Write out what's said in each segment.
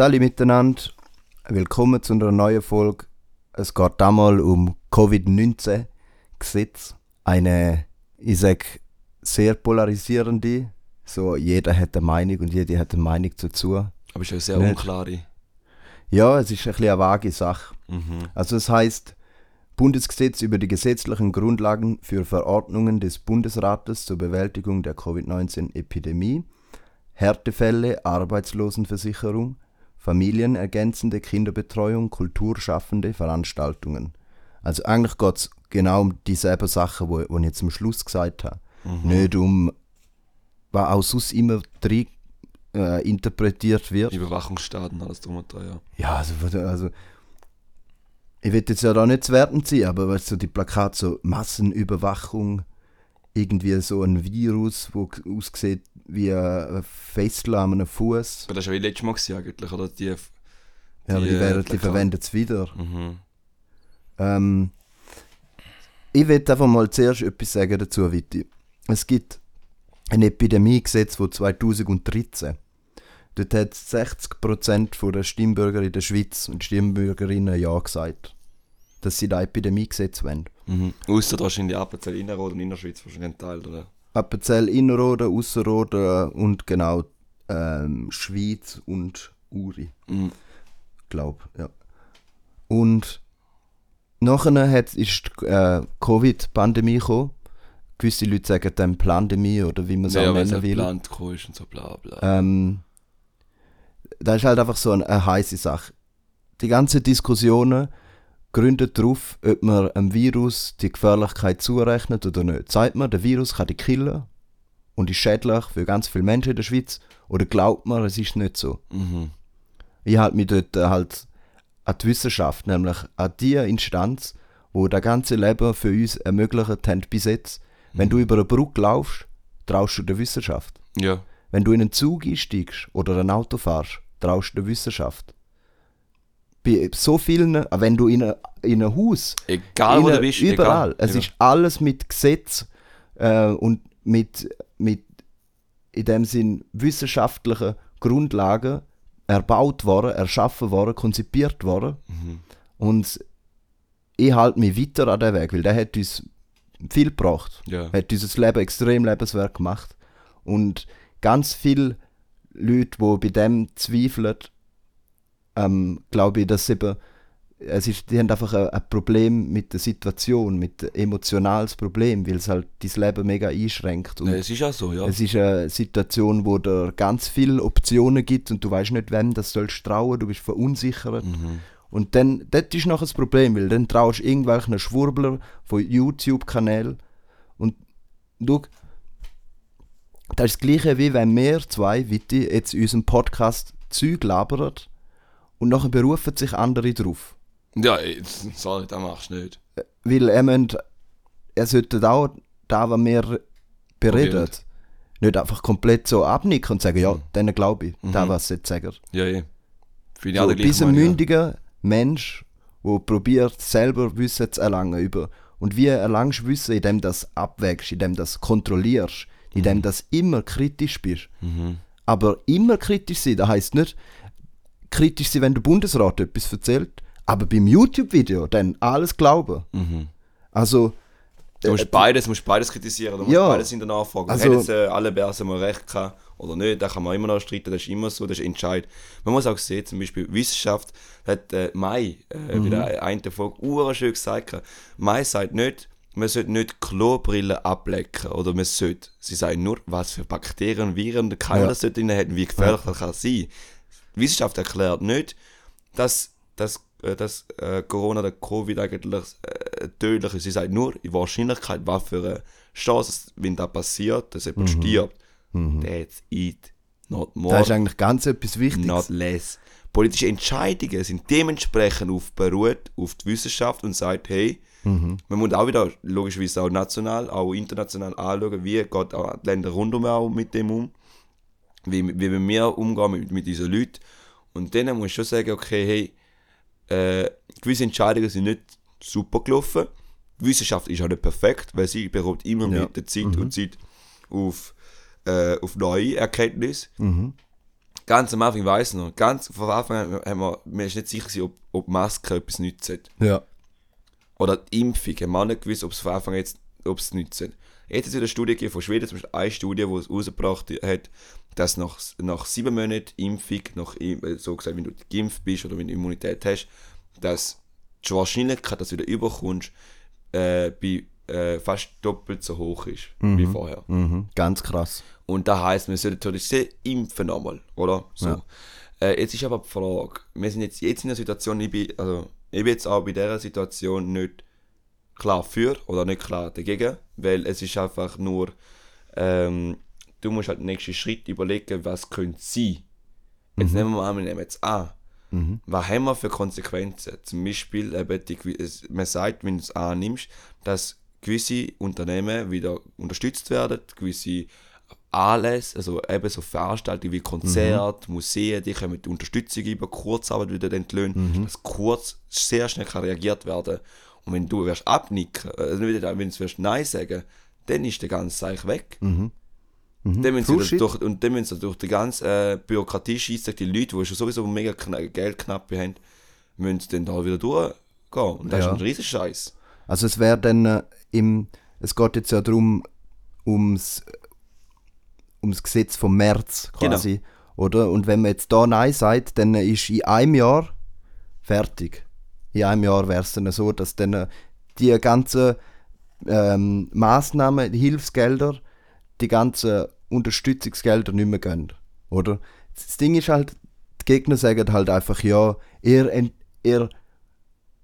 Salut miteinander, willkommen zu einer neuen Folge. Es geht einmal um Covid-19-Gesetz. Eine, ich sage, sehr polarisierende. So, jeder hat eine Meinung und jede hat eine Meinung dazu. Aber es ist eine sehr Nicht. unklare. Ja, es ist ein bisschen eine vage Sache. Mhm. Also es heißt Bundesgesetz über die gesetzlichen Grundlagen für Verordnungen des Bundesrates zur Bewältigung der Covid-19-Epidemie, Härtefälle, Arbeitslosenversicherung, familienergänzende Kinderbetreuung, kulturschaffende Veranstaltungen. Also eigentlich geht es genau um dieselben Sachen, wo, wo ich jetzt am Schluss gesagt habe. Nicht um, was auch sonst immer drin äh, interpretiert wird. Überwachungsstaaten, alles drum und dran, ja. Ja, also, also ich will jetzt ja da nicht zu werten ziehen, aber weißt du, die Plakate so Massenüberwachung, irgendwie so ein Virus, wo aussieht wie ein Festel an einem Fuß. Aber das war ja wie letztes Mal gewesen, eigentlich, oder? Die, Ja, aber die, Die, äh, werden, die verwenden es wieder. mhm. Ähm, ich will einfach mal zuerst etwas sagen dazu, Witti. Es gibt ein Epidemiegesetz von 2013. Dort hat 60% der Stimmbürger in der Schweiz und Stimmbürgerinnen Ja gesagt, dass sie das Epidemiegesetz wollen. Mhm. Ausser wahrscheinlich Innerrhoden und Innerschweiz wahrscheinlich ein Teil, oder? Appenzell Innerrhoden, Ausserrhoden und genau ähm, Schweiz und Uri. Mhm. glaube ja. Und nachher hat, ist die äh, Covid-Pandemie gekommen. Gewisse Leute sagen dann Plandemie oder wie man es Ja, auch nennen will. gekommen ist und so bla bla. Ähm, das ist halt einfach so eine, eine heiße Sache. Die ganzen Diskussionen gründen darauf, ob man einem Virus die Gefährlichkeit zurechnet oder nicht. Sagt man, der Virus kann die killen und ist schädlich für ganz viele Menschen in der Schweiz oder glaubt man, es ist nicht so? Mhm. ich halte mich dort äh, halt an die Wissenschaft, nämlich an die Instanz, wo das ganze Leben für uns ermöglicht hat bis jetzt. Wenn du über eine Brücke laufst, traust du der Wissenschaft. Ja. Wenn du in einen Zug einsteigst oder ein Auto fährst, traust du der Wissenschaft. Bei so vielen, wenn du in, in ein Haus, Egal, wo du bist. überall, Egal. es ist alles mit Gesetz äh, und mit, mit in dem Sinn wissenschaftlichen Grundlagen erbaut worden, erschaffen worden, konzipiert worden. Mhm. Und ich halte mich weiter an den Weg, weil der hat uns viel gebracht. Ja. Hat unser Leben extrem lebenswert gemacht. Und ganz viele Leute, die bei dem zweifeln, ähm, glaube ich, dass eben, es ist, die haben einfach ein, ein Problem mit der Situation, mit emotionales Problem, weil es halt dein Leben mega einschränkt. Und ja. Es ist auch so, ja. es ist eine Situation, wo dir ganz viele Optionen gibt und du weißt nicht, wem das sollst trauen, du bist verunsichert. Mhm. Und dann, das ist noch das Problem, weil dann traust du irgendwelchen Schwurbler von YouTube-Kanälen und du, das ist das Gleiche, wie wenn wir zwei, Witti, jetzt in unserem Podcast Zeug labern und nachher berufen sich andere drauf. Ja, sorry, das machst du nicht. Weil er, müsst, er sollte auch da, was wir bereden, Bereden. nicht einfach komplett so abnicken und sagen, ja, Mhm. denen glaube ich, da Mhm. was sie jetzt sagen. Ja, ja. Finde ich So, bis ein Meinung, ja. mündiger Mensch, der probiert, selber Wissen zu erlangen über. Und wie erlangst du Wissen, indem du das abwägst, indem du das kontrollierst, indem du das immer kritisch bist. Mhm. Aber immer kritisch sein, das heisst nicht kritisch sein, wenn der Bundesrat etwas erzählt, aber beim YouTube-Video dann alles glauben. Mhm. Also, Du musst äh, beides, musst beides kritisieren, du musst Ja. beides in der Nachfrage. Also- Hätten äh, alle Bärsen mal recht gehabt oder nicht, da kann man immer noch streiten, das ist immer so, das ist Entscheid. Man muss auch sehen, zum Beispiel Wissenschaft hat äh, Mai, äh, Mhm. wieder eine Folge, schön gesagt. Mai sagt nicht, man sollte nicht Klobrillen ablecken oder man sollte, sie sagen nur, was für Bakterien Viren der Keim Ja. das dort drin hat wie gefährlich das kann sein. Wissenschaft erklärt nicht, dass, dass, äh, dass äh, Corona oder Covid eigentlich äh, tödlich ist. Sie sagt nur, die Wahrscheinlichkeit, was für eine Chance, wenn das passiert, dass jemand stirbt. That's it. Not more, Mhm. das ist eigentlich ganz etwas Wichtiges. not less. Politische Entscheidungen sind dementsprechend auf, beruht auf die Wissenschaft und sagt, hey, Mhm. man muss auch wieder logischerweise auch national, auch international anschauen, wie geht auch die Länder rundum auch mit dem um, wie, wie wir umgehen mit, mit diesen Leuten. Und dann muss ich schon sagen, okay, hey, äh, gewisse Entscheidungen sind nicht super gelaufen. Die Wissenschaft ist auch nicht perfekt, weil sie bekommt immer Ja. mit der Zeit und Zeit auf, äh, auf neue Erkenntnisse. Mhm. ganz am Anfang, weiss noch, ganz von Anfang an haben wir, ist nicht sicher gewesen, ob, ob Masken etwas nützen. Ja. Oder die Impfung, haben wir auch nicht gewusst, ob es von Anfang an jetzt, ob es nützen. Jetzt hat es wieder eine Studie gegeben von Schweden, zum Beispiel eine Studie, die es rausgebracht hat, dass nach, nach sieben Monaten Impfung, nach, äh, so gesagt, wenn du geimpft bist oder wenn du Immunität hast, dass die Wahrscheinlichkeit, dass du wieder überkommst, äh, bei äh, fast doppelt so hoch ist wie vorher. Mhm. Ganz krass. Und das heisst, wir sollten natürlich sehr impfen nochmal, oder? So. Ja. Äh, jetzt ist aber die Frage, wir sind jetzt, jetzt in der Situation, ich bin, also, ich bin jetzt auch bei dieser Situation nicht klar für oder nicht klar dagegen, weil es ist einfach nur, ähm, du musst halt den nächsten Schritt überlegen, was könnte sein. Jetzt nehmen wir mal, wir nehmen jetzt an. Was haben wir für Konsequenzen? Zum Beispiel, eben die, gewi- es- man sagt, wenn du es annimmst, dass gewisse Unternehmen wieder unterstützt werden, gewisse Anlässe, also eben so Veranstaltungen wie Konzerte, Museen, die können mit Unterstützung über Kurzarbeit wieder entlöhnen, dass kurz sehr schnell kann reagiert werden. Und wenn du wirst abnicken, also nicht wieder, wenn du wirst Nein sagen, dann ist der ganze Seich weg. Dann müssen True sie shit. durch, und dann müssen sie durch die ganze äh, Bürokratie schießen, die Leute, die schon sowieso mega kna Geldknappe haben, müssen dann da wieder durchgehen. Und das Ja. ist ein riesen Scheiß. Also es wäre dann äh, im, es geht jetzt ja darum, ums, ums Gesetz vom März quasi, oder? Und wenn man jetzt da Nein sagt, dann ist in einem Jahr fertig. In einem Jahr wäre es dann so, dass dann äh, die ganzen ähm, Maßnahmen, die Hilfsgelder, die ganzen Unterstützungsgelder nicht mehr gehen, oder? Das Ding ist halt, die Gegner sagen halt einfach, ja, ihr, ihr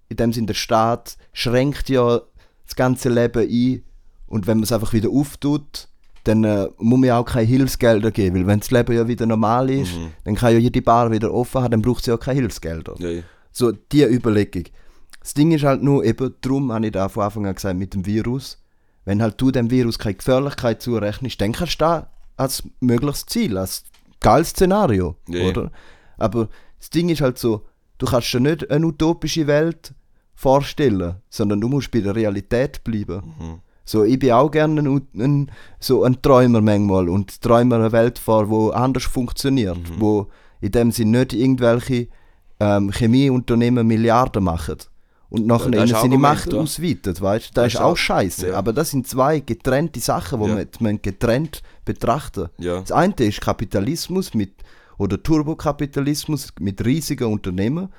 in dem Sinne der Staat schränkt ja das ganze Leben ein und wenn man es einfach wieder auftut, dann äh, muss man ja auch keine Hilfsgelder geben, weil wenn das Leben ja wieder normal ist, dann kann ja jede Bar wieder offen haben, dann braucht es ja auch keine Hilfsgelder. Ja, ja. So, die Überlegung. Das Ding ist halt nur, eben darum habe ich da von Anfang an gesagt, mit dem Virus, wenn halt du dem Virus keine Gefährlichkeit zurechnest, dann kannst du da als mögliches Ziel, als geiles Szenario, ja. oder? Aber das Ding ist halt so, du kannst dir nicht eine utopische Welt vorstellen, sondern du musst bei der Realität bleiben. Mhm. So, ich bin auch gerne ein, ein, so ein Träumer manchmal und träume eine Welt vor, wo anders funktioniert, Mhm. wo in dem Sinne nicht irgendwelche ähm, Chemieunternehmen Milliarden machen und nachher ihnen ein seine Argument, Macht ja. ausweitet, weißt? Das, Das ist auch auch- scheiße. ja. Aber das sind zwei getrennte Sachen, die Ja. man, man getrennt betrachten. Ja. Das eine ist Kapitalismus mit oder Turbokapitalismus mit riesigen Unternehmen,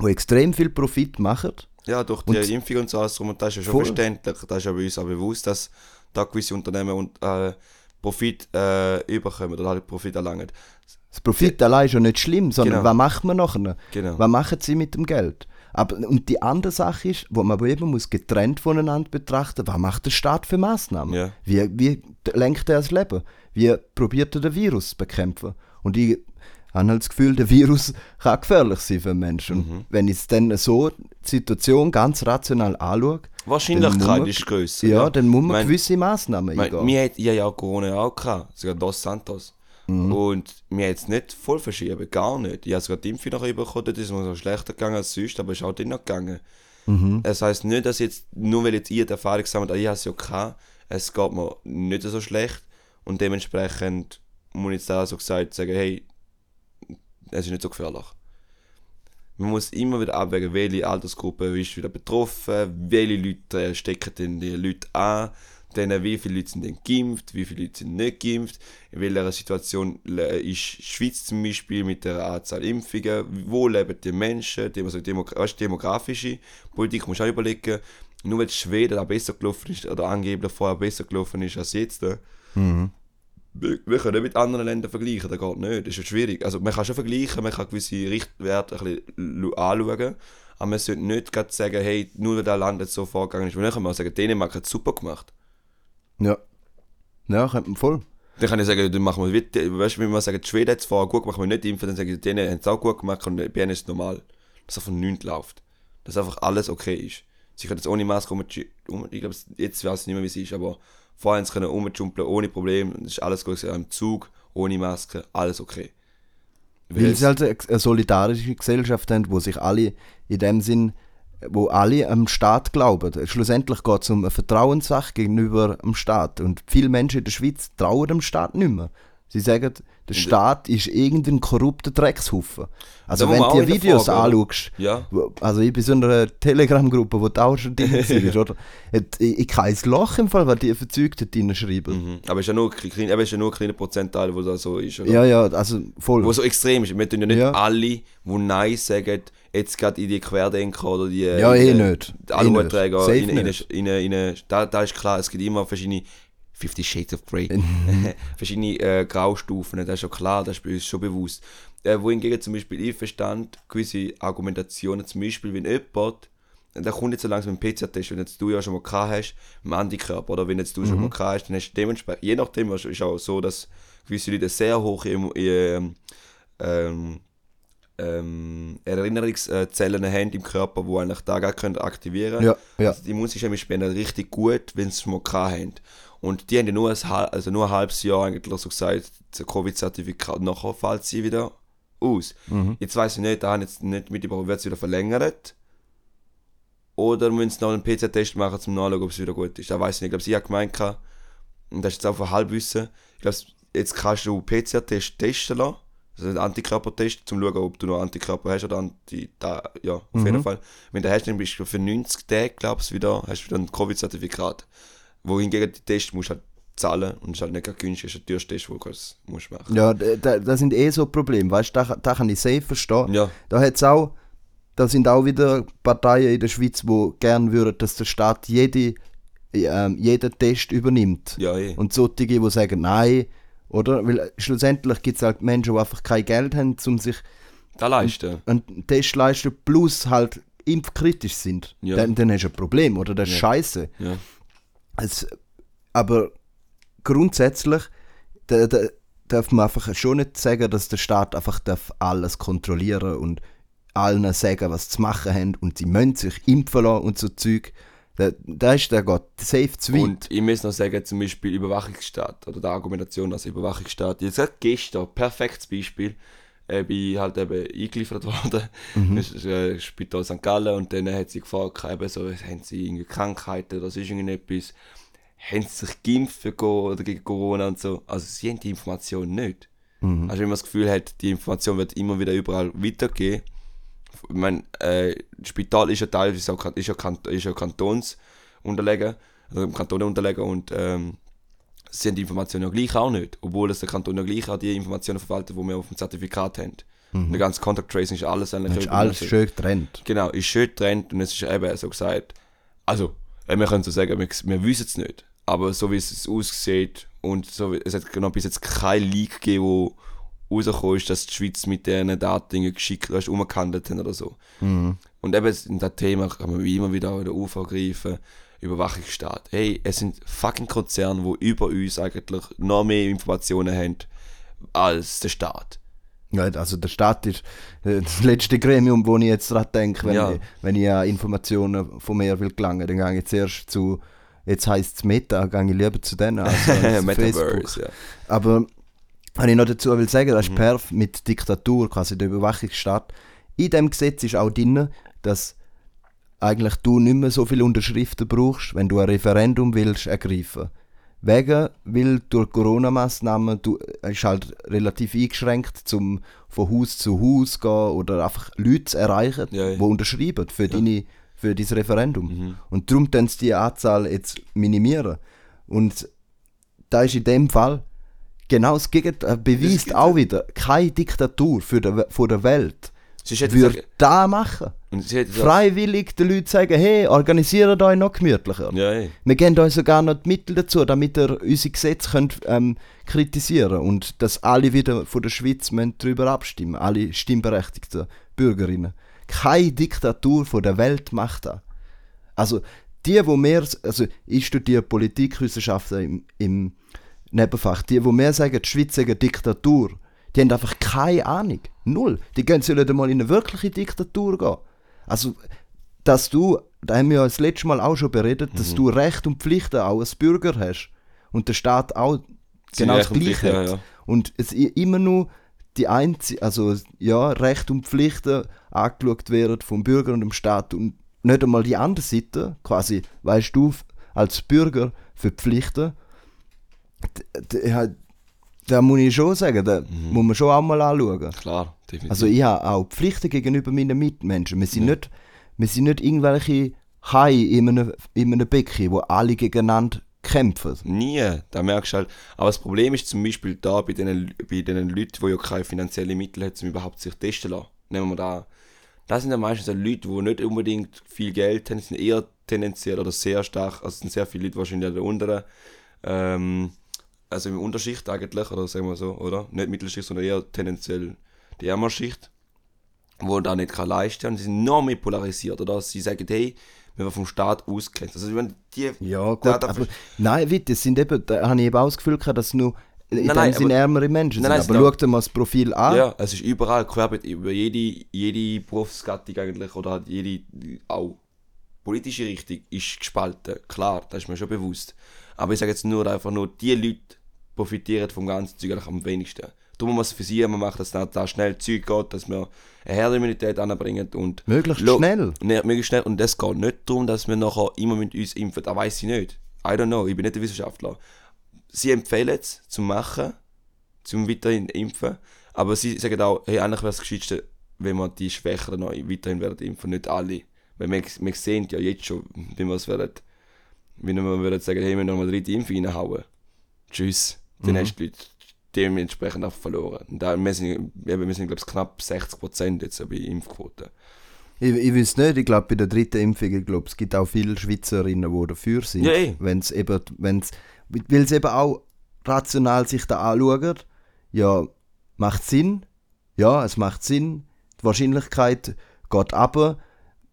die extrem viel Profit machen. Ja, durch die Und- Impfung und so alles drum und das ist ja schon Voll. verständlich. Das ist ja bei uns auch bewusst, dass da gewisse Unternehmen und, äh, Profit äh, überkommen oder halt Profit erlangen. Das Profit allein ist ja nicht schlimm, sondern Genau. was macht man nachher? Genau. Was machen sie mit dem Geld? Aber, und die andere Sache ist, wo man eben muss getrennt voneinander betrachten, was macht der Staat für Maßnahmen? Ja. Wie, wie lenkt er das Leben? Wie probiert er den Virus zu bekämpfen? Und ich habe halt das Gefühl, der Virus kann gefährlich sein für Menschen. Mhm. Wenn ich es dann so die Situation ganz rational anschaue, Dann muss Wahrscheinlichkeit man- ist grösser. ja, dann muss man Mein- gewisse Maßnahmen Mein, eingehen. wir hatten ja ja auch Corona auch gehabt, sogar Dos Santos. Mhm. Und wir haben jetzt nicht voll verschieben, gar nicht. Ich habe sogar die Impfung nachher bekommen, das ist mir so schlechter gegangen als sonst, aber es ist auch dann noch gegangen. Mhm. Das heisst nicht, dass jetzt, nur weil jetzt ihr die Erfahrung gesammelt habt, ich habe es ja gehabt, es geht mir nicht so schlecht und dementsprechend muss ich jetzt da so gesagt sagen, hey, es ist nicht so gefährlich. Man muss immer wieder abwägen, welche Altersgruppe ist wieder betroffen, welche Leute äh, stecken denn die Leute an, dann wie viele Leute sind denn geimpft, wie viele Leute sind nicht geimpft, in welcher Situation äh, ist die Schweiz zum Beispiel mit der Anzahl Impfungen, wo leben die Menschen, die, also Demogra weißt, demografische Politik muss auch überlegen, nur weil Schweden da besser gelaufen ist oder angeblich vorher besser gelaufen ist als jetzt, äh, wir, wir können nicht mit anderen Ländern vergleichen, das geht nicht, das ist schwierig. Also man kann schon vergleichen, man kann gewisse Richtwerte ein bisschen anschauen, aber man sollte nicht gerade sagen, hey, nur weil das Land jetzt so vorgegangen ist, weil dann kann man auch sagen, Dänemark hat es super gemacht. Ja. Ja, könnte man voll. Dann kann ich sagen, dann machen wir weiter. Weißt du, wenn man sagt, die Schweden hat es vorher gut gemacht, wir nicht impfen, dann sage ich, denen haben es auch gut gemacht und bei ihnen ist es normal. Dass einfach nichts läuft. Dass einfach alles okay ist. Sie können jetzt ohne Maske. Um, ich glaube, jetzt weiß ich nicht mehr, wie es ist, aber vorher haben sie können rumjumpen ohne Problem. Es ist alles gut gewesen, im Zug, ohne Maske, alles okay. Weil es- sie halt eine eine solidarische Gesellschaft haben, wo sich alle in dem Sinn, wo alle am Staat glauben. Schlussendlich geht es um eine Vertrauenssache gegenüber dem Staat. Und viele Menschen in der Schweiz trauen dem Staat nicht mehr. Sie sagen, der Staat ist irgendein korrupter Dreckshaufen. Also wenn du wieder Videos fragen, oder? anschaust, Ja. also ich bin so in einer Telegram-Gruppe, wo du auch schon drin bist, oder? Hat- Ich, ich kein Loch im Fall, weil die Verzügten drin schreiben. Mhm. Aber es ist ja nur, ein klein- es ist ja nur ein kleiner Prozentteil, wo das so ist. Oder? Ja, ja, also voll. Wo so extrem ist. Wir tun ja nicht Ja. alle, die Nein sagen, jetzt gerade in die Querdenker oder die, Ja, eh die nicht. Eh in, in, da, da ist klar, es gibt immer verschiedene 50 Shades of Grey. verschiedene äh, Graustufen, das ist schon klar, das ist uns schon bewusst. Äh, wohingegen zum Beispiel ich verstand gewisse Argumentationen, zum Beispiel, wenn jemand, da kommt jetzt so langsam ein PCR-Test, wenn jetzt du ja schon mal gehabt hast, mit dem Antikörper, oder wenn jetzt du schon mal gehabt hast, dann hast du dementsprechend, je nachdem, ist es auch so, dass gewisse Leute sehr hohe ähm, ähm, ähm, Erinnerungszellen haben im Körper, die eigentlich da gar können aktivieren Ja, ja. Also die Immunsystem ist bei ihnen richtig gut, wenn sie es mal gehabt haben. Und die haben ja nur ein, also nur ein halbes Jahr eigentlich so gesagt, das Covid-Zertifikat, nachher fällt sie wieder aus. Mhm. Jetzt weiß ich nicht, da haben jetzt nicht mitbekommen, wird es wieder verlängert? Oder müssen sie noch einen PCR-Test machen, um nachzuschauen, ob es wieder gut ist? Da weiß ich nicht. Ich glaube, sie hat gemeint, und das ist jetzt auch ein Halbwissen, ich glaube, jetzt kannst du PCR-Test testen lassen, also einen Antikörpertest, um zu schauen, ob du noch Antikörper hast oder Anti, da, ja, auf jeden Fall. Wenn du hast, dann bist du für 90 Tage, glaubst du, wieder, hast du wieder ein Covid-Zertifikat. Wohingegen die Tests musst du halt zahlen und es ist halt nicht günstig, es ist ein teures Test, wo du es musst machen. Ja, da- da- das sind eh so Probleme, weißt du, da, da kann ich safe verstehen. Ja, Da hat's auch, da sind auch wieder Parteien in der Schweiz, die gern würden, dass der Staat jede, ähm, jeden Test übernimmt. ja, eh. Und solche, die sagen nein, oder? Weil schlussendlich gibt es halt Menschen, die einfach kein Geld haben, um sich Da leisten. einen Test zu leisten, plus halt impfkritisch sind. Ja. Dann, dann hast du ein Problem, oder? Das ist Ja. scheiße. Ja. Es, aber grundsätzlich da, da, darf man einfach schon nicht sagen, dass der Staat einfach darf alles kontrollieren und allen sagen, was zu machen haben und sie müssen sich impfen lassen und so Zeug. Da, da ist der Gott safe zu weit. Und ich muss noch sagen, zum Beispiel Überwachungsstaat oder die Argumentation als Überwachungsstaat. Jetzt gerade gestern, perfektes Beispiel, äh, bin halt eben eingeliefert worden, das ist äh, Spital St. Gallen und dann hat sie gefragt, eben so, haben sie irgendwie Krankheiten oder sonst irgendetwas, haben sie sich geimpft für Co oder gegen Corona und so. Also sie haben die Information nicht. Also wenn man das Gefühl hat, die Information wird immer wieder überall weitergehen. Ich meine, äh, das Spital ist ja teilweise auch, ist ja, kan- ist ja Kantons unterlegen, also dem Kanton unterlegen und ähm, sie haben die Informationen ja gleich auch nicht, obwohl es der Kanton ja gleich auch die Informationen verwaltet, die wir auf dem Zertifikat haben. Mhm. Der ganze Contact Tracing ist alles eigentlich ist alles schön getrennt. Genau, ist schön getrennt und es ist eben so gesagt, also, äh, wir können so sagen, wir, wir wissen es nicht, aber so wie es aussieht und so es hat genau bis jetzt kein Leak gegeben, wo rausgekommen ist, dass die Schweiz mit diesen Daten geschickt weißt, umgehandelt haben oder so. Und eben in das Thema kann man wie immer wieder wieder aufgreifen, Überwachungsstaat. Hey, es sind fucking Konzerne, die über uns eigentlich noch mehr Informationen haben als der Staat. Ja, also der Staat ist äh, das letzte Gremium, wo ich jetzt dran denke, wenn, Ja. ich, wenn ich an Informationen von mir will gelangen, dann gehe ich zuerst zu, jetzt heisst es Meta, gehe ich lieber zu denen als, als Facebook. Ja. Aber was ich noch dazu will sagen, Mhm. das ist Perf mit Diktatur, quasi der Überwachungsstaat. In dem Gesetz ist auch drin, dass eigentlich du nicht mehr so viele Unterschriften brauchst, wenn du ein Referendum willst ergreifen. Wegen, weil durch Corona-Massnahmen du es ist halt relativ eingeschränkt, zum von Haus zu Haus gehen oder einfach Leute zu erreichen, Ja, ja. die unterschreiben für, deine, für dein Referendum. Mhm. Und darum tun sie die Anzahl jetzt minimieren. Und da ist in dem Fall genau das Gegenteil, äh, beweist auch wieder, keine Diktatur für der, von der Welt würde ich da machen. sie Freiwillig den Leuten sagen, hey, organisiert euch noch gemütlicher. Ja, ey. Wir geben euch sogar noch die Mittel dazu, damit ihr unsere Gesetze könnt, ähm, kritisieren und dass alle wieder von der Schweiz darüber abstimmen, alle stimmberechtigten Bürgerinnen. Keine Diktatur von der Welt macht das. Also die, wo mehr, also ich studiere Politikwissenschaften im, im Nebenfach, die, wo mehr sagen, die Schweiz sei eine Diktatur, die haben einfach keine Ahnung. Null. Die gehen sollen mal in eine wirkliche Diktatur gehen. Also, dass du, da haben wir ja das letzte Mal auch schon beredet, dass du Recht und Pflichten auch als Bürger hast. Und der Staat auch genau das Gleiche hat. ja, ja. Und es immer nur die einzige, also ja, Recht und Pflichten angeschaut werden vom Bürger und dem Staat und nicht einmal die andere Seite, quasi, weißt du, als Bürger für Pflichten, da muss ich schon sagen, da Mhm. muss man schon auch mal anschauen. Klar, definitiv. Also ich habe auch Pflichten gegenüber meinen Mitmenschen. Wir sind, nicht, wir sind nicht irgendwelche Hai in einem, in einem Becken, wo alle gegeneinander kämpfen. Nie, da merkst du halt. Aber das Problem ist zum Beispiel da bei den, bei den Leuten, die ja keine finanziellen Mittel haben, um überhaupt sich testen zu lassen. Nehmen wir da. Das sind ja meistens Leute, die nicht unbedingt viel Geld haben, sind eher tendenziell oder sehr stark, also es sind sehr viele Leute wahrscheinlich an der unteren, ähm, also im Unterschicht eigentlich, oder sagen wir so, oder? Nicht Mittelschicht, sondern eher tendenziell die ärmere Schicht, wo da nicht kann leisten und die sind noch mehr polarisiert, oder? Sie sagen, hey, wir werden vom Staat ausgrenzt. Also wenn die... Ja, gut, da- da- aber nein, weit, das sind eben, da habe ich eben auch das Gefühl gehabt, dass nur in Nein, nein, Sinn aber- ärmere Menschen Nein, nein, sind. Aber schau dir mal das Profil an. Ja, es ist überall querbeet über jede, jede Berufsgattung eigentlich oder halt jede auch politische Richtung ist gespalten. Klar, das ist mir schon bewusst. Aber ich sage jetzt nur einfach nur, die Leute profitieren vom ganzen Zeug eigentlich am wenigsten. Darum muss man für sie immer machen, dass da, da schnell Zeug geht, dass wir eine Herdenimmunität anbringen und Möglichst schnell. Ne, möglichst schnell. Und es geht nicht darum, dass wir nachher immer mit uns impfen. Das weiß ich nicht. I don't know. Ich bin nicht der Wissenschaftler. Sie empfehlen es zum Machen, zum weiterhin impfen. Aber sie sagen auch, hey, eigentlich wäre es gescheitste, wenn wir die Schwächeren noch weiterhin werden impfen, nicht alle. Weil wir, wir sehen ja jetzt schon, wie wir es werden, wenn wir würden sagen, hey, wir müssen noch mal dritte Impfung reinhauen. Tschüss. Dann hast du die Leute dementsprechend auch verloren. Und da, wir sind, wir sind glaube ich, knapp 60% jetzt bei Impfquote. Ich, ich weiß nicht, ich glaube bei der dritten Impfung, ich glaube es gibt auch viele Schweizerinnen, die dafür sind. Ja, eh. Wenn's eben, wenn's, weil sie eben auch rational sich da anschauen, ja, macht Sinn, ja, es macht Sinn, die Wahrscheinlichkeit geht ab,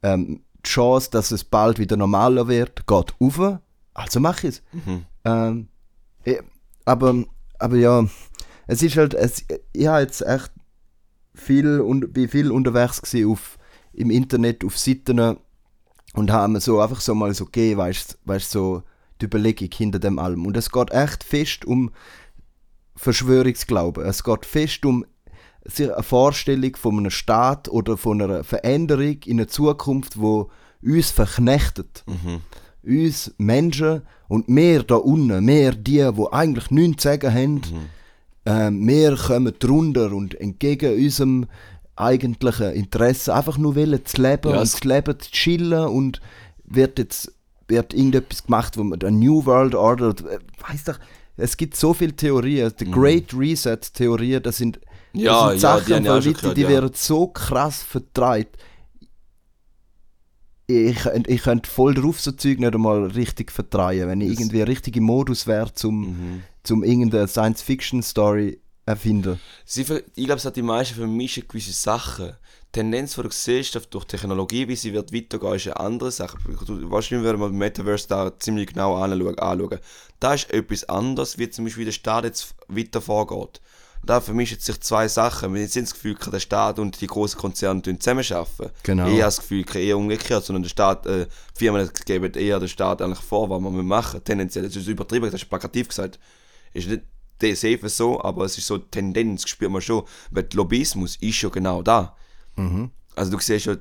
ähm, die Chance, dass es bald wieder normaler wird, geht auf, also mach ich es. Mhm. Ähm, eh, aber, aber ja, es ist halt, es, ich habe jetzt echt viel, und, bin viel unterwegs auf, im Internet, auf Seiten und habe mir so einfach so mal so gegeben, weißt du, so die Überlegung hinter dem allem. Und es geht echt fest um Verschwörungsglauben. Es geht fest um eine Vorstellung von einem Staat oder von einer Veränderung in eine Zukunft, wo uns verknechtet Mhm. Uns Menschen und mehr da unten, mehr die, wo eigentlich nichts zu sagen haben, ähm, wir kommen drunter und entgegen unserem eigentlichen Interesse einfach nur wollen zu leben Ja, und es- zu leben, zu chillen und wird jetzt wird irgendetwas gemacht, wo man der New World Order, äh, weiß doch, es gibt so viele Theorien, die Great Reset Theorien, das sind, Mhm. Ja, das ja, Sachen die schon Leuten, gehört, die ja. werden so krass vertreibt. Ich, ich könnte voll drauf so Zeug nicht einmal richtig vertreiben, wenn ich Das- irgendwie ein richtiger Modus wäre, zum, Mhm. zum irgendeine Science-Fiction-Story erfinden. Sie, ich glaube, es hat die meisten vermischen gewisse Sachen. Die Tendenz, die du siehst, auf- durch Technologie, wie sie wird weitergehen, ist eine andere Sache. Du, wahrscheinlich werden wir im Metaverse da ziemlich genau anschauen. anschauen. Da ist etwas anderes, wie zum Beispiel der Staat jetzt weiter vorgeht. Da vermischen sich zwei Sachen. Wir sind das Gefühl, der Staat und die großen Konzerne zusammenarbeiten. Genau. Ich habe das Gefühl, eher umgekehrt, sondern der Staat, äh, Firmen geben eher den Staat eigentlich vor, was man machen Tendenziell, das ist übertrieben, das ist plakativ gesagt. Ist nicht safe so, aber es ist so die Tendenz, spürt man schon. Weil der Lobbyismus ist schon genau da. Also du siehst schon,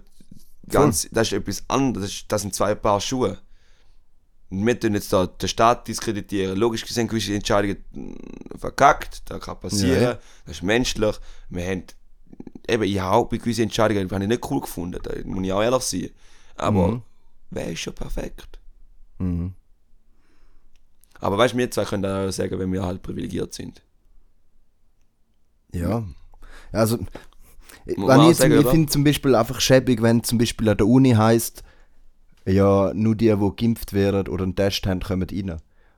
ganz, das ist etwas anderes, das sind zwei Paar Schuhe. Und wir tun jetzt da den Staat diskreditieren. Logisch gesehen, gewisse Entscheidungen mm, verkackt, das kann passieren, Ja. das ist menschlich. Wir haben, eben, ich habe auch bei gewissen Entscheidungen, die habe ich nicht cool gefunden, da muss ich auch ehrlich sein. Aber Mhm. wer ist schon perfekt? Mhm. Aber weißt du, wir zwei können auch sagen, wenn wir halt privilegiert sind. Ja. Also, wenn ich, sagen, ich finde zum Beispiel einfach schäbig, wenn zum Beispiel an der Uni heißt, ja, nur die, die geimpft werden oder einen Test haben, kommen rein.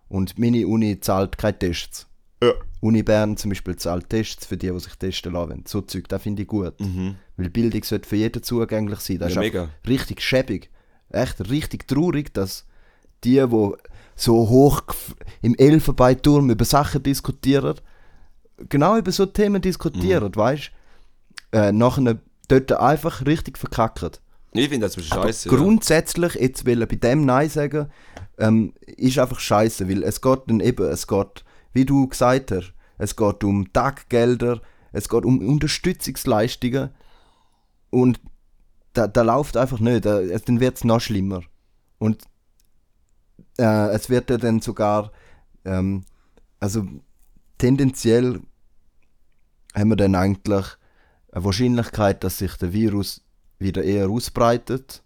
Und meine Uni zahlt keine Tests. Ja. Uni Bern zum Beispiel zahlt Tests für die, die sich testen lassen. So Zeug, das finde ich gut. Mhm. Weil Bildung sollte für jeden zugänglich sein. Das Ja, ist mega. richtig schäbig. Echt richtig traurig, dass die, die so hoch im Elfenbeinturm über Sachen diskutieren, genau über so Themen diskutieren, Mhm. weißt du? Äh, nachher dort einfach richtig verkacken. Ich finde das scheiße. Aber grundsätzlich, jetzt will er bei dem Nein sagen, ähm, ist einfach scheiße, weil es geht dann eben, es geht, wie du gesagt hast, es geht um Taggelder, es geht um Unterstützungsleistungen und da, da läuft einfach nicht, da, es- dann wird es noch schlimmer. Und äh, es wird ja dann sogar, ähm, also tendenziell haben wir dann eigentlich eine Wahrscheinlichkeit, dass sich der Virus wieder eher ausbreitet.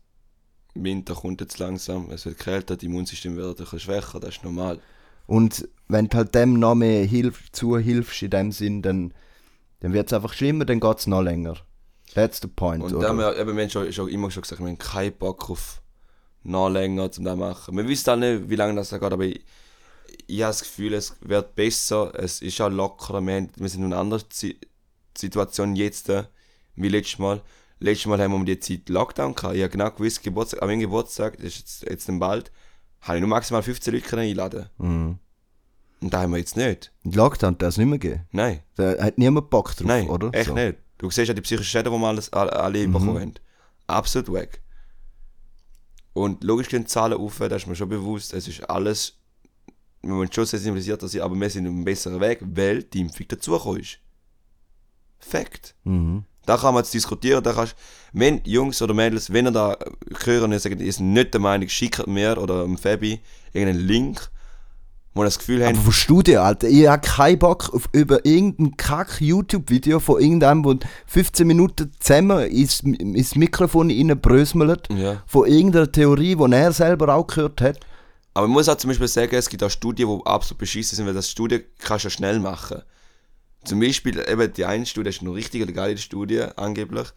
Winter kommt jetzt langsam, es wird kälter, das Immunsystem wird ein bisschen schwächer, das ist normal. Und wenn du halt dem noch mehr hilf, zuhilfst in dem Sinn, dann, dann wird es einfach schlimmer, dann geht es noch länger. That's the point, Und oder? haben wir, eben, wir haben schon, schon immer schon gesagt, wir haben keinen Bock auf noch länger zum das machen. Wir wissen auch nicht, wie lange das da geht, aber ich, ich habe das Gefühl, es wird besser, es ist auch lockerer, wir, haben, wir sind in einer anderen Si- Situation jetzt äh, wie letztes Mal. Letztes Mal haben wir um die Zeit Lockdown gehabt. Ich habe genau gewusst, Geburtstag, an meinem Geburtstag, das ist jetzt, jetzt bald, habe ich nur maximal 15 Leute einladen Mhm. Und da haben wir jetzt nicht. Lockdown darf es nicht mehr geben. Nein. Da hat niemand Bock drauf, Nein, oder? echt So. nicht. Du siehst ja die psychischen Schäden, die wir alles, alle, alle bekommen haben. Absolut weg. Und logisch gehen die Zahlen auf, das ist mir schon bewusst. Es ist alles, wir müssen schon sensibilisiert sein, aber wir sind auf einem besseren Weg, weil die Impfung dazugekommen ist. Fakt. Mhm. Da kann man jetzt diskutieren, da kannst, wenn Jungs oder Mädels, wenn ihr da hören und sagen, ihr seid nicht der Meinung, schickt mir oder dem Fabi irgendeinen Link, wo ihr das Gefühl habt, Aber von Studien, Alter, ich habe keinen Bock auf über irgendein Kack-YouTube-Video von irgendeinem, der 15 Minuten zusammen ins, ins Mikrofon reinbrösmelt, ja. von irgendeiner Theorie, die er selber auch gehört hat. Aber man muss auch zum Beispiel sagen, es gibt auch Studien, die absolut beschissen sind, weil das Studien kannst du ja schnell machen. Zum Beispiel, eben die eine Studie, das ist eine richtig geile Studie, angeblich.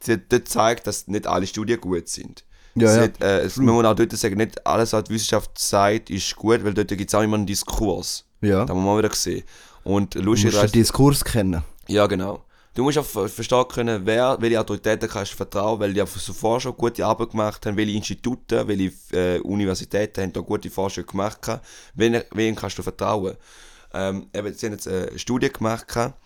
Sie hat dort gezeigt, dass nicht alle Studien gut sind. Ja, ja. Hat, äh, man muss auch dort sagen, nicht alles, was die Wissenschaft sagt, ist gut, weil dort gibt es auch immer einen Diskurs. Ja. Das haben wir mal wieder gesehen. Und Du musst den Diskurs kennen. ja genau. Du musst auch ver- verstehen können, wer, welche Autoritäten kannst du vertrauen, weil die auch zuvor schon gute Arbeit gemacht haben, welche Institute, welche äh, Universitäten haben da gute Forschung gemacht. Wen, wen kannst du vertrauen? Ähm, eben, sie haben jetzt eine Studie gemacht. gehabt.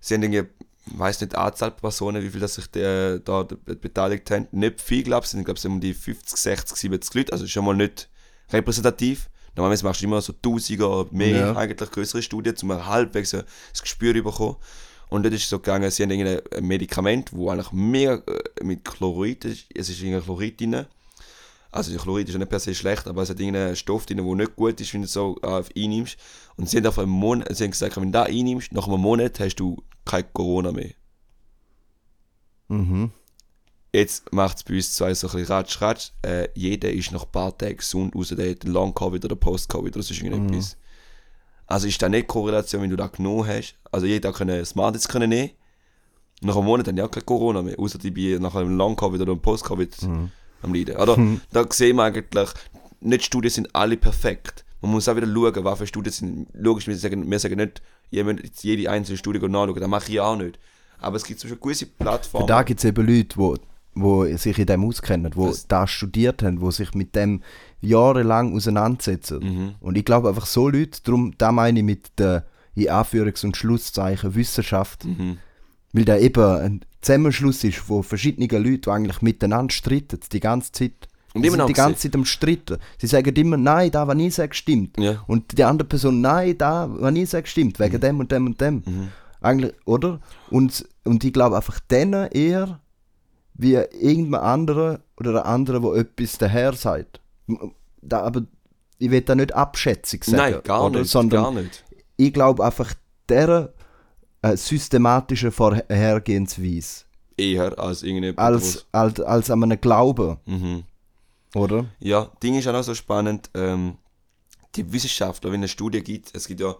Sie haben irgendwie, ich weiss nicht, die Anzahl Personen, wie viel das sich äh, da beteiligt haben. Nicht viel, glaube ich. Es sind, glaube ich, um die 50, 60, 70 Leute. Also schon mal nicht repräsentativ. Normalerweise machst du immer so Tausender oder mehr, Ja. eigentlich größere Studien, um halbwegs ein das Gespür zu bekommen. Und dort ist es so gegangen, sie haben ein Medikament, wo eigentlich mega äh, mit Chlorid ist, es ist irgendein Chlorid drin. Also Chlorid ist ja nicht per se schlecht, aber es hat irgendeinen Stoff drin, der nicht gut ist, wenn du so äh, einnimmst. Und sie haben auf einen Monat, sie haben gesagt, wenn du das einnimmst, nach einem Monat hast du kein Corona mehr. Mhm. Jetzt macht es bei uns zwei so ein bisschen ratsch, ratsch. Äh, jeder ist nach ein paar Tagen gesund, außer der hat Long-Covid oder Post-Covid oder sonst irgendetwas. Also ist da nicht Korrelation, wenn du da genommen hast. Also jeder kann Smart jetzt können nehmen. Nach einem Monat haben die auch kein Corona mehr, außer die bei nach einem Long-Covid oder einem Post-Covid am Leiden. Oder da sehen wir eigentlich, nicht Studien sind alle perfekt. Man muss auch wieder schauen, was für Studien sind. Logisch, wir sagen, wir sagen nicht, ihr müsst jede einzelne Studie nachschauen, das mache ich auch nicht. Aber es gibt zum Beispiel gewisse Plattformen. Da gibt es eben Leute, wo, wo sich in dem auskennen, wo Das- das studiert haben, wo sich mit dem jahrelang auseinandersetzen. Mhm. Und ich glaube einfach so Leute, darum, da meine ich mit der in Anführungs- und Schlusszeichen Wissenschaft, Mhm. Weil da eben ein Zusammenschluss ist von verschiedenen Leuten, die eigentlich miteinander streiten, die ganze Zeit. Und immer sind noch die ganze Zeit am Stritten. Sie sagen immer, nein, da, was ich sage, stimmt. Ja. Und die andere Person, nein, da, was ich sage, stimmt, wegen Mhm. dem und dem und dem. Eigentlich, oder? Und, und ich glaube einfach denen eher, wie irgendein anderer oder ein anderer, der etwas daher sagt. Da, aber ich will da nicht abschätzig sagen. Nein, gar oder? nicht. Sondern gar nicht. ich glaube einfach der äh, systematische Vorhergehensweise Eher als irgendetwas. als, als, als an einem Glauben, Mhm. oder? Ja, Ding ist auch noch so spannend. Ähm, die Wissenschaftler, wenn es eine Studie gibt, es gibt ja,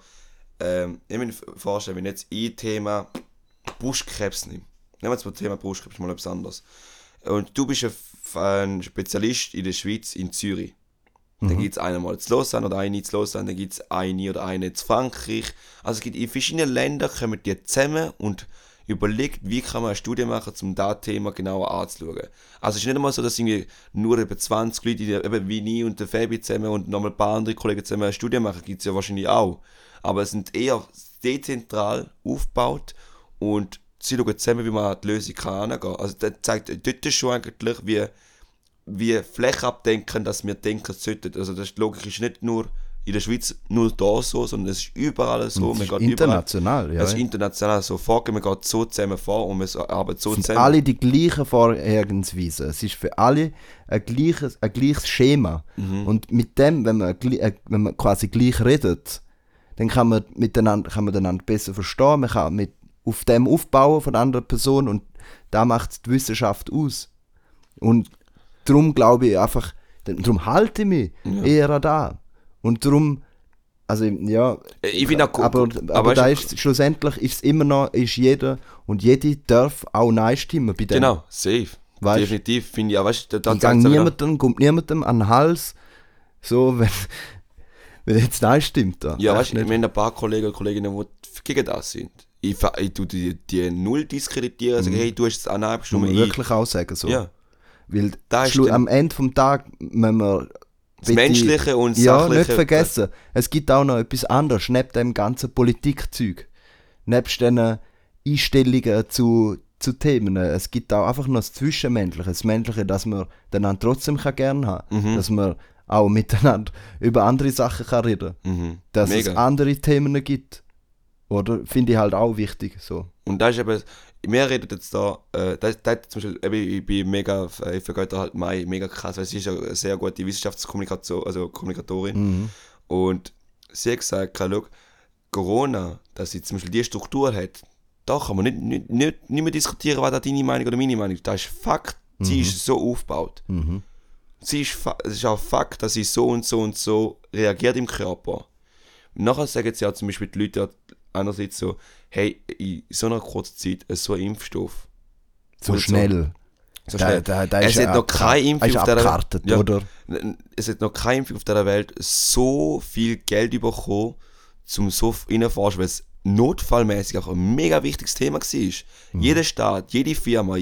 ähm, ich mir vorstellen, wenn jetzt ein Thema Brustkrebs nimmt. Nehmen wir jetzt mal das Thema Brustkrebs mal etwas anderes. Und du bist ein, ein Spezialist in der Schweiz, in Zürich. Dann gibt es einen mal zu Lausanne oder eine zu Lausanne, dann gibt es eine oder eine zu Frankreich. Also es gibt in verschiedenen Ländern kommen die zusammen und überlegt, wie kann man eine Studie machen, um das Thema genauer anzuschauen. Also es ist nicht einmal so, dass irgendwie nur eben 20 Leute, die eben wie nie und der Fabi zusammen und nochmal ein paar andere Kollegen zusammen eine Studie machen, gibt es ja wahrscheinlich auch. Aber es sind eher dezentral aufgebaut und sie schauen zusammen, wie man an die Lösung kann angehen. Also das zeigt dort schon eigentlich, wie wie flächenabdenkend, dass wir denken sollten. Also das, die Logik ist nicht nur in der Schweiz nur da so, sondern es ist überall so. Man ist international, ja. Überall, es ist international so vorgehen, man geht so zusammen vor und man arbeitet so Es sind zusammen. alle die gleichen Vorgehensweisen. Es ist für alle ein gleiches, ein gleiches Schema. Mhm. Und mit dem, wenn man, äh, wenn man quasi gleich redet, dann kann man miteinander, kann man einander besser verstehen, man kann mit auf dem aufbauen von anderen Person und da macht die Wissenschaft aus. Und darum glaube ich einfach, darum halte ich mich Ja. eher da. Und darum, also ja, Ich finde auch gut. aber, aber aber da ist schlussendlich ist es immer noch, ist jeder und jede darf auch Nein stimmen bei dem. Genau, safe. Weißt- Definitiv finde ich, ja, weißt du, da Ich gang niemandem, kommt niemandem an den Hals, so, wenn, wenn jetzt Nein stimmt. Da. Ja, weißt du, wir haben ein paar Kollegen und Kolleginnen, die gegen das sind. Ich, ich tue die, die null diskreditieren, sagen, hey, du hast es auch nein muss bestimmt. man Ich, wirklich auch sagen. So. ja, Weil am Ende vom Tag müssen wir das bitte- Menschliche und ja, Sachliche. nicht vergessen, es gibt auch noch etwas anderes, neben dem ganzen Politikzeug. Nebst diesen Einstellungen zu, zu Themen. Es gibt auch einfach noch das Zwischenmenschliche, das Menschliche, dass man den anderen trotzdem kann gerne haben Mhm. Dass man auch miteinander über andere Sachen kann reden Mhm. Dass Mega. es andere Themen gibt. Oder? Finde ich halt auch wichtig. So. Und da ist eben, wir reden jetzt da, äh, das, das zum Beispiel, eben, ich bin mega, äh, ich vergötter halt Mai mega krass, weil sie ist ja eine sehr gute Wissenschaftskommunikation, also Kommunikatorin. Mhm. Und sie hat gesagt, schau, Corona, dass sie zum Beispiel die Struktur hat, da kann man nicht, nicht, nicht, nicht mehr diskutieren, was da deine Meinung oder meine Meinung ist. Das ist Fakt, sie ist so aufgebaut. Mhm. Sie ist, es ist auch Fakt, dass sie so und so und so reagiert im Körper. Und nachher sagen sie ja zum Beispiel die Leute ja andererseits so, hey, in so einer kurzen Zeit äh, so ein Impfstoff. So so. schnell. So Da- schnell. da- da es ist hat noch keine Impfung auf abgekartet, Ja. oder? Es hat noch kein Impfung auf dieser Welt so viel Geld bekommen, zum so reinforschen, weil es notfallmäßig auch ein mega wichtiges Thema war. Mhm. Jeder Staat, jede Firma,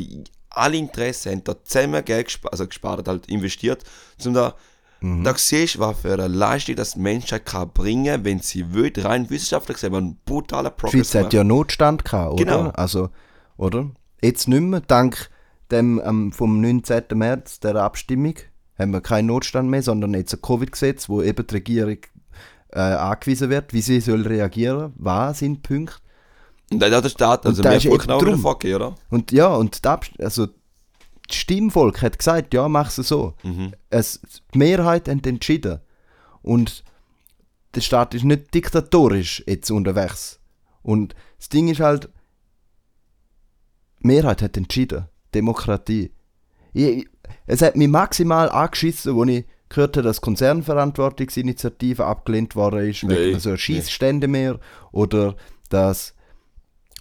alle Interessen haben da zusammen Geld gespart, also gespart, halt investiert, um da Mhm. Da siehst du, was für eine Leistung das die Menschheit kann bringen wenn sie will, rein wissenschaftlich gesehen, einen brutalen Die Progress Schweiz hat ja Notstand gehabt, oder? Genau. Also, oder? Jetzt nicht mehr, dank dem ähm, vom 19. März, der Abstimmung, haben wir keinen Notstand mehr, sondern jetzt ein Covid-Gesetz, wo eben die Regierung äh, angewiesen wird, wie sie soll reagieren, was sind die Punkte. Und dann hat der Staat, also mehr ist Volk eben auch wieder drum. vorgegeben, oder? Und ja, und die Abst also das Stimmvolk hat gesagt, ja, mach es so. Mhm. Es, die Mehrheit hat entschieden. Und der Staat ist nicht diktatorisch jetzt unterwegs. Und das Ding ist halt, die Mehrheit hat entschieden. Demokratie. Ich, es hat mich maximal angeschissen, als ich gehört habe, dass Konzernverantwortungsinitiative abgelehnt worden ist, Nee, wegen so Schießstände mehr. Oder dass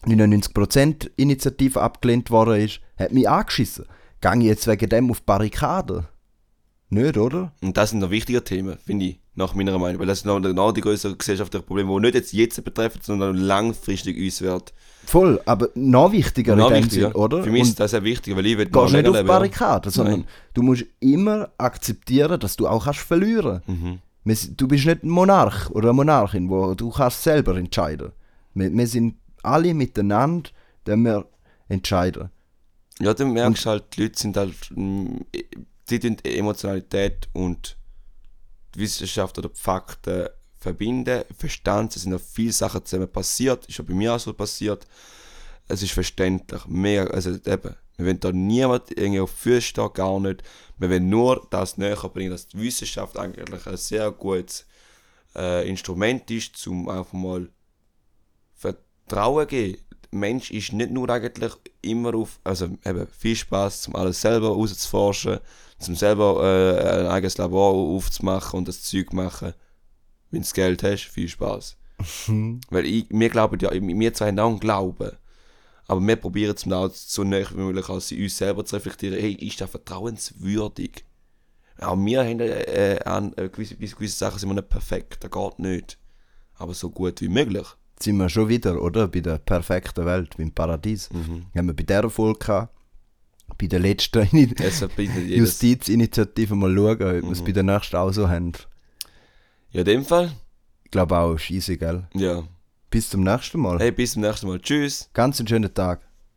99% Initiative abgelehnt worden ist, hat mich angeschissen. Gang ich jetzt wegen dem auf Barrikaden? Nicht, oder? Und das sind noch wichtige Themen, finde ich, nach meiner Meinung. Weil das sind noch, noch die größeren gesellschaftlichen Probleme, die nicht jetzt jetzt betreffen, sondern langfristig uns wird. Voll, aber noch wichtiger Noch in wichtiger. Sinn, oder? Für mich Und ist das sehr wichtig, weil ich will gehst nicht auf. Barrikaden, sondern Nein. du musst immer akzeptieren, dass du auch kannst verlieren Mhm. Du bist nicht ein Monarch oder eine Monarchin, wo du kannst selber entscheiden. Wir, wir sind alle miteinander, die wir entscheiden. Ja, dann merkst du halt, die Leute sind halt, mm, sie tun Emotionalität und die Wissenschaft oder die Fakten verbinden, Verstand, es sind noch viele Sachen zusammen passiert, ist ja bei mir auch so passiert. Es ist verständlich, mega, also eben, wir wollen da niemand irgendwie auf die Füße stehen, gar nicht. Wir wollen nur das näher bringen, dass die Wissenschaft eigentlich ein sehr gutes äh, Instrument ist, um einfach mal Vertrauen geben. Mensch ist nicht nur eigentlich immer auf, also eben viel Spaß, um alles selber rauszuforschen, zum selber äh, ein eigenes Labor aufzumachen und das Zeug machen. Wenn du das Geld hast, viel Spaß. Weil ich, wir glauben ja, wir zwei haben auch einen Glauben. Aber wir probieren es auch so nah wie möglich als in uns selber zu reflektieren, hey, ist das vertrauenswürdig? Auch wir haben äh, an, äh, gewisse, gewisse Sachen sind wir nicht perfekt, das geht nicht. Aber so gut wie möglich. Sind wir schon wieder, oder? Bei der perfekten Welt, beim Paradies. Mhm. Haben wir bei dieser Folge gehabt, bei der letzten jedes. Justizinitiative mal schauen, ob wir Mhm. es bei der nächsten auch so haben. Ja, in dem Fall, Ich glaube auch, scheisse, gell? ja. Bis zum nächsten Mal. Hey, bis zum nächsten Mal. Tschüss. Ganz einen schönen Tag.